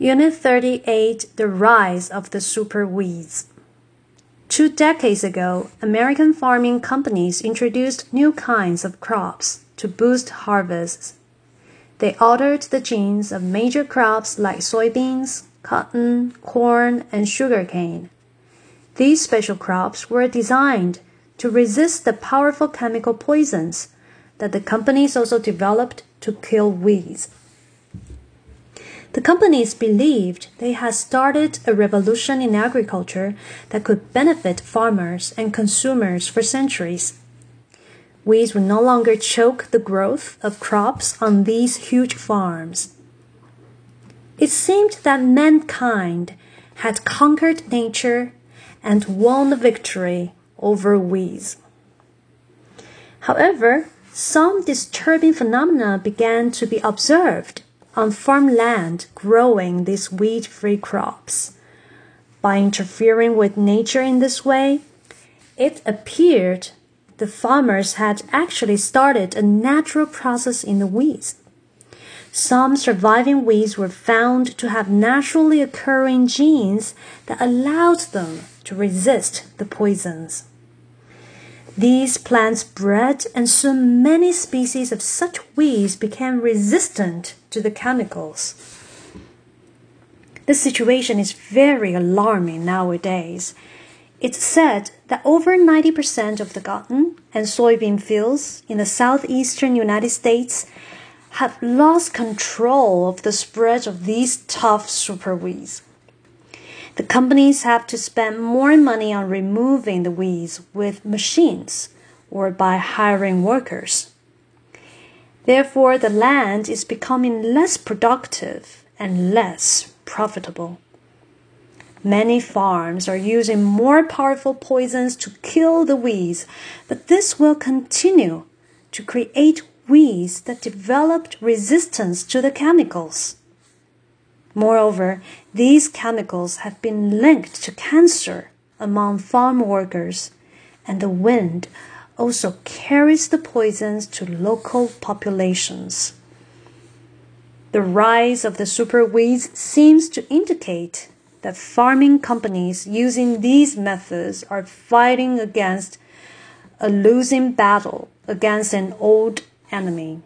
Unit 38 The Rise of the Super Weeds. Two decades ago, American farming companies introduced new kinds of crops to boost harvests. They altered the genes of major crops like soybeans, cotton, corn, and sugarcane. These special crops were designed to resist the powerful chemical poisons that the companies also developed to kill weeds. The companies believed they had started a revolution in agriculture that could benefit farmers and consumers for centuries. Weeds would no longer choke the growth of crops on these huge farms. It seemed that mankind had conquered nature and won the victory over weeds. However, some disturbing phenomena began to be observed on farmland growing these weed free crops. By interfering with nature in this way, it appeared the farmers had actually started a natural process in the weeds. Some surviving weeds were found to have naturally occurring genes that allowed them to resist the poisons. These plants bred, and soon many species of such weeds became resistant to the chemicals. The situation is very alarming nowadays. It's said that over 90% of the cotton and soybean fields in the southeastern United States have lost control of the spread of these tough super weeds. The companies have to spend more money on removing the weeds with machines or by hiring workers. Therefore, the land is becoming less productive and less profitable. Many farms are using more powerful poisons to kill the weeds, but this will continue to create weeds that developed resistance to the chemicals. Moreover, these chemicals have been linked to cancer among farm workers, and the wind also carries the poisons to local populations. The rise of the superweeds seems to indicate that farming companies using these methods are fighting against a losing battle against an old enemy.